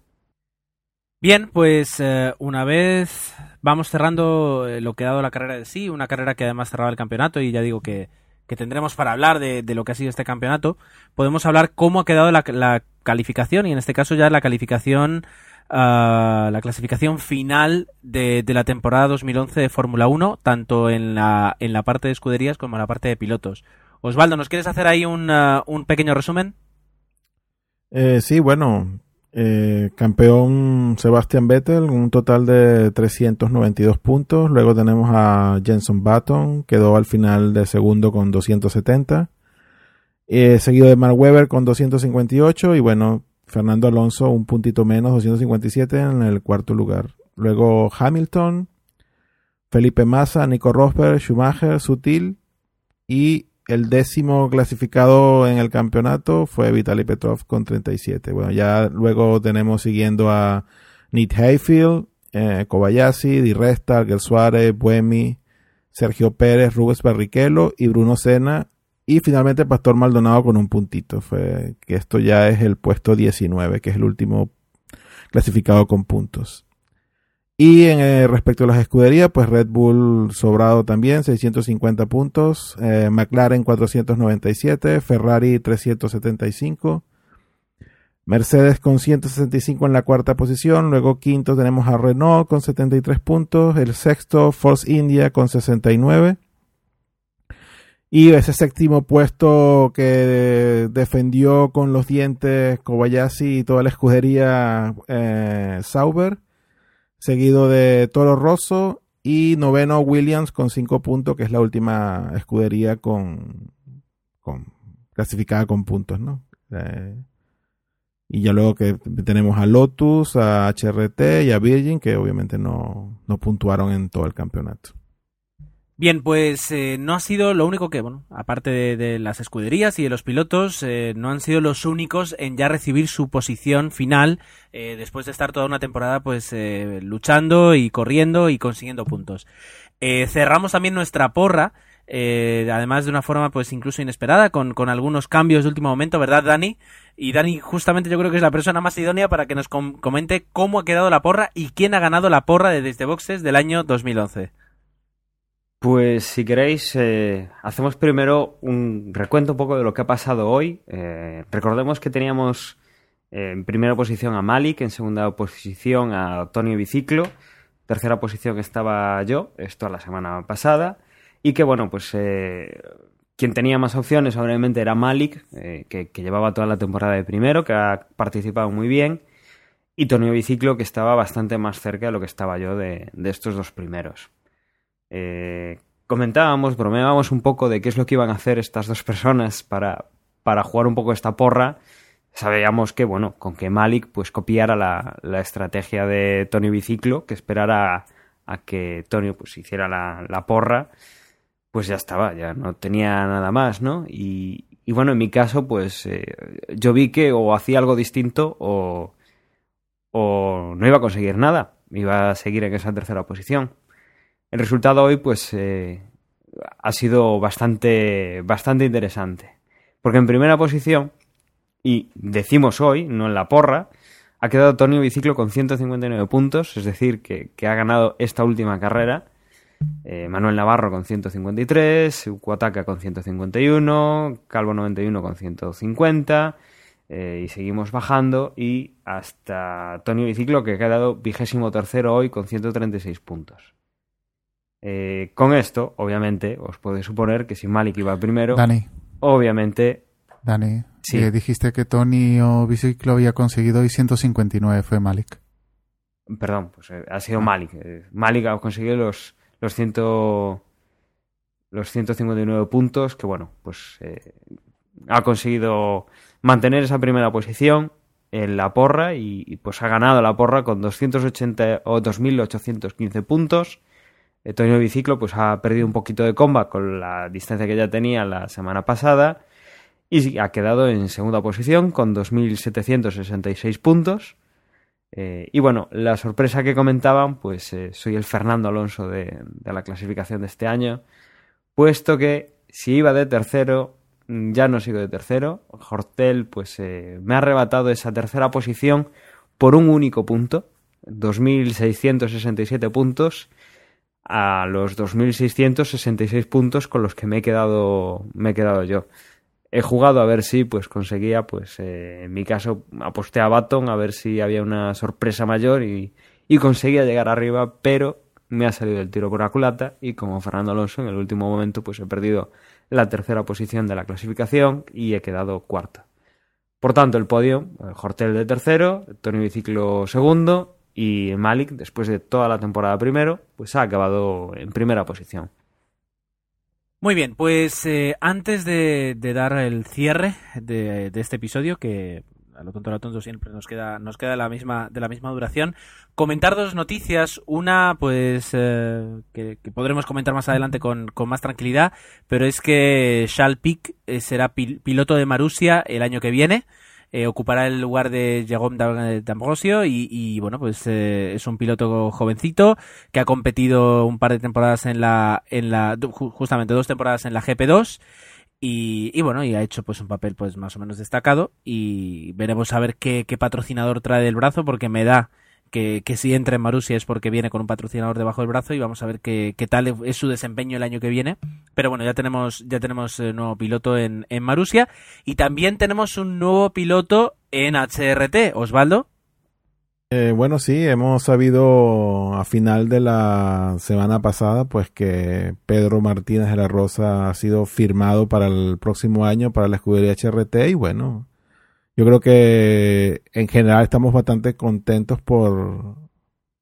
Bien, pues eh, una vez vamos cerrando eh, lo que ha dado la carrera de sí, una carrera que además cerraba el campeonato y ya digo que que tendremos para hablar de, de, lo que ha sido este campeonato, podemos hablar cómo ha quedado la, la calificación y en este caso ya la calificación, la clasificación final de, de la temporada 2011 de Fórmula 1, tanto en la, en la parte de escuderías como en la parte de pilotos. Osvaldo, ¿nos quieres hacer ahí un, uh, un pequeño resumen? Eh, sí, bueno, eh, campeón Sebastian Vettel, un total de 392 puntos. Luego tenemos a Jenson Button, quedó al final de segundo con 270. Eh, seguido de Mark Webber con 258. Y bueno, Fernando Alonso un puntito menos, 257 en el cuarto lugar. Luego Hamilton, Felipe Massa, Nico Rosberg, Schumacher, Sutil y el décimo clasificado en el campeonato fue Vitaly Petrov con 37. Bueno, ya luego tenemos siguiendo a Nick Hayfield, eh, Kobayashi, Di Resta, Alguer Suárez, Buemi, Sergio Pérez, Rubens Barrichello y Bruno Senna. Y finalmente Pastor Maldonado con un puntito. Fue que esto ya es el puesto 19, que es el último clasificado con puntos. Y en, eh, respecto a las escuderías, pues Red Bull sobrado también, 650 puntos, eh, McLaren 497, Ferrari 375, Mercedes con 165 en la cuarta posición, luego quinto tenemos a Renault con 73 puntos, el sexto Force India con 69. Y ese séptimo puesto que defendió con los dientes Kobayashi y toda la escudería eh, Sauber seguido de Toro Rosso y noveno Williams con cinco puntos, que es la última escudería con, con clasificada con puntos, ¿no? Eh, y ya luego que tenemos a Lotus, a HRT y a Virgin, que obviamente no, no puntuaron en todo el campeonato. Bien, pues eh, no ha sido lo único que, bueno, aparte de, las escuderías y de los pilotos, eh, no han sido los únicos en ya recibir su posición final eh, después de estar toda una temporada pues eh, luchando y corriendo y consiguiendo puntos. Cerramos también nuestra porra, además de una forma pues incluso inesperada, con, con algunos cambios de último momento, ¿verdad, Dani? Y Dani justamente yo creo que es la persona más idónea para que nos com comente cómo ha quedado la porra y quién ha ganado la porra de Desde Boxes del año 2011. Pues si queréis, eh, hacemos primero un recuento un poco de lo que ha pasado hoy. Eh, recordemos que teníamos eh, en primera posición a Malik, en segunda posición a Antonio Biciclo, tercera posición estaba yo, esto la semana pasada, y que bueno, pues eh, quien tenía más opciones obviamente era Malik, que, llevaba toda la temporada de primero, que ha participado muy bien, y Tonio Biciclo, que estaba bastante más cerca de lo que estaba yo de estos dos primeros. Eh, comentábamos, bromeábamos un poco de qué es lo que iban a hacer estas dos personas para, para jugar un poco esta porra. Sabíamos que, bueno, con que Malik pues copiara la, la estrategia de Tony Biciclo, que esperara a, que Tony pues hiciera la, la, porra, pues ya estaba, ya no tenía nada más, ¿no? Y, y bueno, en mi caso, pues eh, yo vi que o hacía algo distinto o, o no iba a conseguir nada. iba a seguir en esa tercera posición. El resultado hoy, pues, eh, ha sido bastante, bastante interesante. Porque en primera posición, y decimos hoy, no en la porra, ha quedado Tonio Biciclo con 159 puntos, es decir, que, ha ganado esta última carrera. Eh, Manuel Navarro con 153, Cuataca con 151, Calvo 91 con 150, eh, y seguimos bajando y hasta Tonio Biciclo que ha quedado vigésimo tercero hoy con 136 puntos. Eh, con esto, obviamente, os podéis suponer que si Malik iba primero, Dani, obviamente Dani, Sí. eh, dijiste que Tony o Biciclo había conseguido y 159 fue Malik. Perdón, pues eh, ha sido Malik. Eh, Malik ha conseguido los, los, ciento, los 159 puntos, que bueno, pues ha conseguido mantener esa primera posición en la porra y, y, pues ha ganado la porra con 280 o 2.815 puntos. Tonio Biciclo pues ha perdido un poquito de comba con la distancia que ya tenía la semana pasada y ha quedado en segunda posición con 2.766 puntos. Eh, y bueno, la sorpresa que comentaban, pues eh, soy el Fernando Alonso de, de, la clasificación de este año, puesto que si iba de tercero, ya no sigo de tercero. Hortel, pues eh, me ha arrebatado esa tercera posición por un único punto, 2.667 puntos, a los 2.666 puntos con los que me he quedado, me he quedado yo. He jugado a ver si pues conseguía pues eh, en mi caso aposté a Baton a ver si había una sorpresa mayor y, y, conseguía llegar arriba pero me ha salido el tiro por la culata y como Fernando Alonso en el último momento pues he perdido la tercera posición de la clasificación y he quedado cuarto por tanto el podio Hortel de tercero Tony Biciclo segundo y Malik después de toda la temporada primero pues ha acabado en primera posición muy bien, pues eh, antes de, dar el cierre de, de, este episodio, que a lo tonto a lo tonto siempre nos queda, nos queda la misma, de la misma duración, comentar dos noticias. Una, pues, eh, que, podremos comentar más adelante con, con, más tranquilidad, pero es que Charles Pic eh, será pil, piloto de Marusia el año que viene. Eh, ocupará el lugar de Jérôme D'Ambrosio y, bueno, pues eh, es un piloto jovencito que ha competido un par de temporadas en la, en la, justamente dos temporadas en la GP2 y, y, bueno, y ha hecho pues un papel pues más o menos destacado y veremos a ver qué patrocinador trae del brazo porque me da que, que, si entra en Marusia es porque viene con un patrocinador debajo del brazo y vamos a ver qué, qué tal es su desempeño el año que viene. Pero bueno, ya tenemos, ya tenemos eh, nuevo piloto en, en Marusia y también tenemos un nuevo piloto en HRT, Osvaldo. Eh, bueno, sí, hemos sabido a final de la semana pasada, pues que Pedro Martínez de la Rosa ha sido firmado para el próximo año para la escudería HRT y bueno, yo creo que en general estamos bastante contentos por,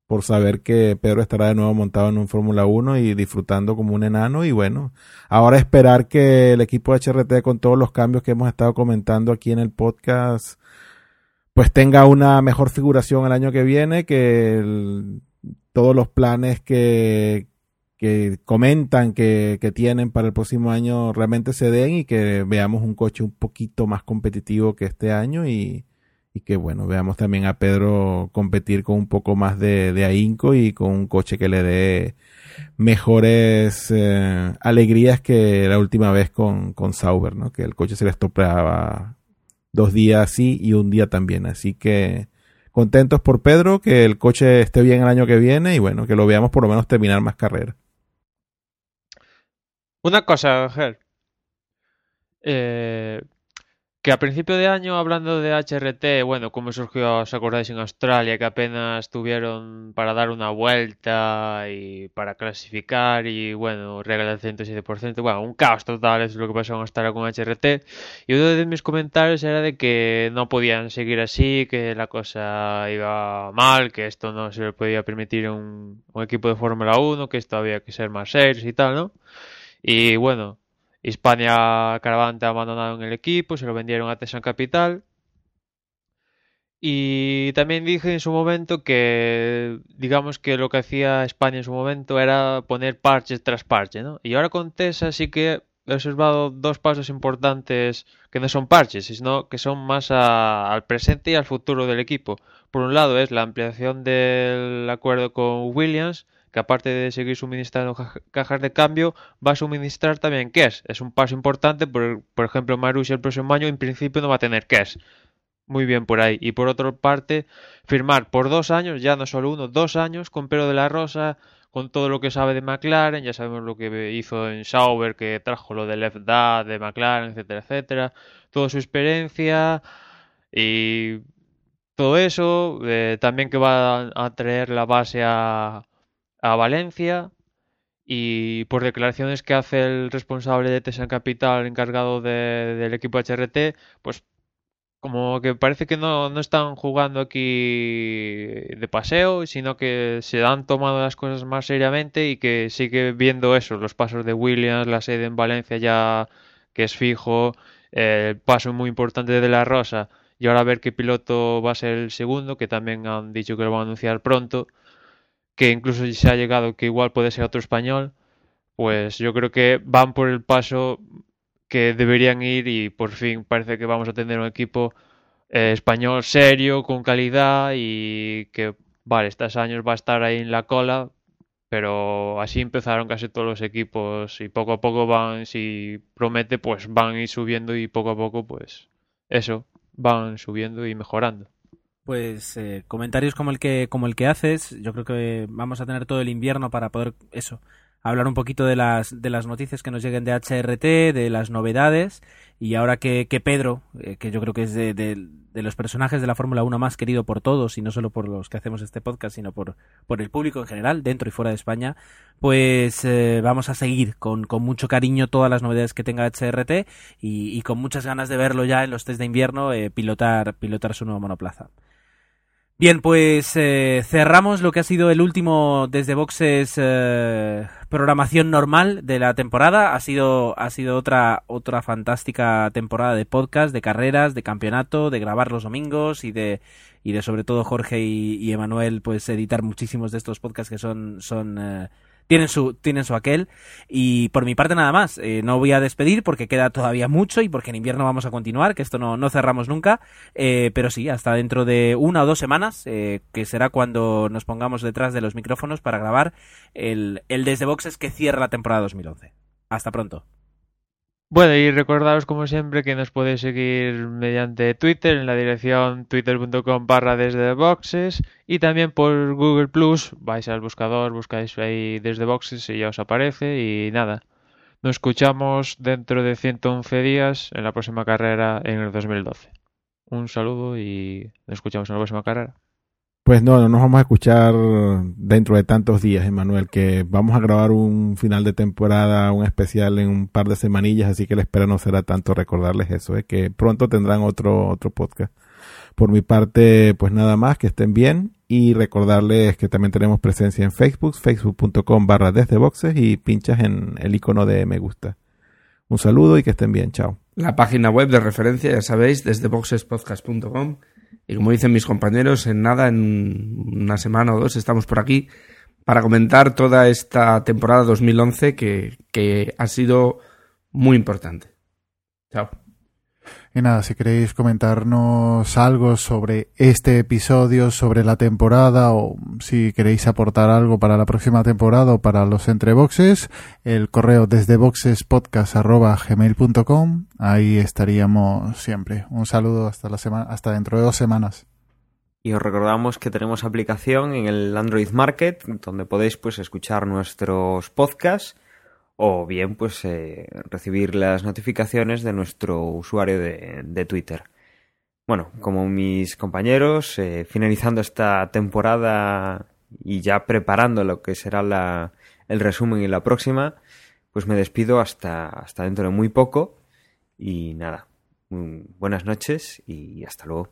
por saber que Pedro estará de nuevo montado en un Fórmula 1 y disfrutando como un enano. Y bueno, ahora esperar que el equipo de HRT con todos los cambios que hemos estado comentando aquí en el podcast, pues tenga una mejor figuración el año que viene, que todos los planes que, comentan que, tienen para el próximo año realmente se den y que veamos un coche un poquito más competitivo que este año y, y que bueno, veamos también a Pedro competir con un poco más de, de ahínco y con un coche que le dé mejores eh, alegrías que la última vez con, con Sauber, ¿no? Que el coche se le estropeaba dos días así y un día también. Así que contentos por Pedro, que el coche esté bien el año que viene y bueno, que lo veamos por lo menos terminar más carreras. Una cosa, Ger. Eh, que a principio de año, hablando de HRT, bueno, como surgió, os acordáis, en Australia, que apenas tuvieron para dar una vuelta y para clasificar y, bueno, regla del 107%, bueno, un caos total es lo que pasó en Australia con HRT. Y uno de mis comentarios era de que no podían seguir así, que la cosa iba mal, que esto no se le podía permitir un, un equipo de Fórmula 1, que esto había que ser más serios y tal, ¿no? Y bueno, Hispania Caravante abandonado en el equipo, se lo vendieron a Tesan Capital. Y también dije en su momento que, digamos que lo que hacía España en su momento era poner parches tras parche, ¿no? Y ahora con Tesa sí que he observado dos pasos importantes que no son parches, sino que son más a- al presente y al futuro del equipo. Por un lado es la ampliación del acuerdo con Williams, que aparte de seguir suministrando ca- cajas de cambio, va a suministrar también cash. Es un paso importante, por, por ejemplo, Marussia el próximo año en principio no va a tener cash. Muy bien por ahí. Y por otra parte, firmar por dos años, ya no solo uno, dos años con Pedro de la Rosa, con todo lo que sabe de McLaren, ya sabemos lo que hizo en Sauber, que trajo lo del FDA de McLaren, etcétera, etcétera, toda su experiencia y todo eso, eh, también que va a traer la base a, a Valencia y por declaraciones que hace el responsable de Tesan Capital encargado de- del equipo HRT, pues como que parece que no, no están jugando aquí de paseo, sino que se han tomado las cosas más seriamente y que sigue viendo eso, los pasos de Williams, la sede en Valencia ya que es fijo, el paso muy importante de la Rosa y ahora a ver qué piloto va a ser el segundo, que también han dicho que lo van a anunciar pronto, que incluso se ha llegado que igual puede ser otro español, pues yo creo que van por el paso que deberían ir y por fin parece que vamos a tener un equipo eh, español serio, con calidad y que, vale, estos años va a estar ahí en la cola, pero así empezaron casi todos los equipos y poco a poco van, si promete, pues van a ir subiendo y poco a poco, pues eso, van subiendo y mejorando. Pues eh, comentarios como el que como el que haces, yo creo que vamos a tener todo el invierno para poder eso, hablar un poquito de las de las noticias que nos lleguen de HRT, de las novedades y ahora que, que Pedro, eh, que yo creo que es de, de- los personajes de la Fórmula 1 más querido por todos y no solo por los que hacemos este podcast, sino por por el público en general, dentro y fuera de España, pues eh, vamos a seguir con, con mucho cariño todas las novedades que tenga HRT y, y con muchas ganas de verlo ya en los test de invierno eh, pilotar pilotar su nuevo monoplaza. Bien, pues eh, cerramos lo que ha sido el último desde boxes eh, programación normal de la temporada. Ha sido ha sido otra otra fantástica temporada de podcast, de carreras, de campeonato, de grabar los domingos y de y de sobre todo Jorge y, y Emanuel pues editar muchísimos de estos podcasts que son son eh, tienen su tienen su aquel. Y por mi parte nada más. Eh, no voy a despedir porque queda todavía mucho y porque en invierno vamos a continuar que esto no, no cerramos nunca. Eh, pero sí hasta dentro de una o dos semanas eh, que será cuando nos pongamos detrás de los micrófonos para grabar el, el desde boxes que cierra la temporada 2011 hasta pronto Bueno, y recordaros como siempre que nos podéis seguir mediante Twitter en la dirección twitter.com barra desde boxes y también por Google Plus, vais al buscador, buscáis ahí desde boxes y ya os aparece y nada. Nos escuchamos dentro de 111 días en la próxima carrera en el 2012. Un saludo y nos escuchamos en la próxima carrera. Pues no, no nos vamos a escuchar dentro de tantos días, Emanuel, que vamos a grabar un final de temporada, un especial en un par de semanillas, así que la espera no será tanto recordarles eso, ¿eh? que pronto tendrán otro, otro podcast. Por mi parte, pues nada más, que estén bien y recordarles que también tenemos presencia en Facebook, facebook.com barra desde boxes y pinchas en el icono de me gusta. Un saludo y que estén bien, chao. La página web de referencia, ya sabéis, desde boxespodcast.com. Y como dicen mis compañeros, en nada, en una semana o dos, estamos por aquí para comentar toda esta temporada 2011 que, que ha sido muy importante. Chao. Y nada, si queréis comentarnos algo sobre este episodio, sobre la temporada, o si queréis aportar algo para la próxima temporada o para los entreboxes, el correo desde boxespodcast.gmail.com, ahí estaríamos siempre. Un saludo hasta la semana, hasta dentro de dos semanas. Y os recordamos que tenemos aplicación en el Android Market donde podéis pues escuchar nuestros podcasts o bien pues eh, recibir las notificaciones de nuestro usuario de, de Twitter. Bueno, como mis compañeros, eh, finalizando esta temporada y ya preparando lo que será la, el resumen y la próxima, pues me despido hasta, hasta dentro de muy poco y nada, buenas noches y hasta luego.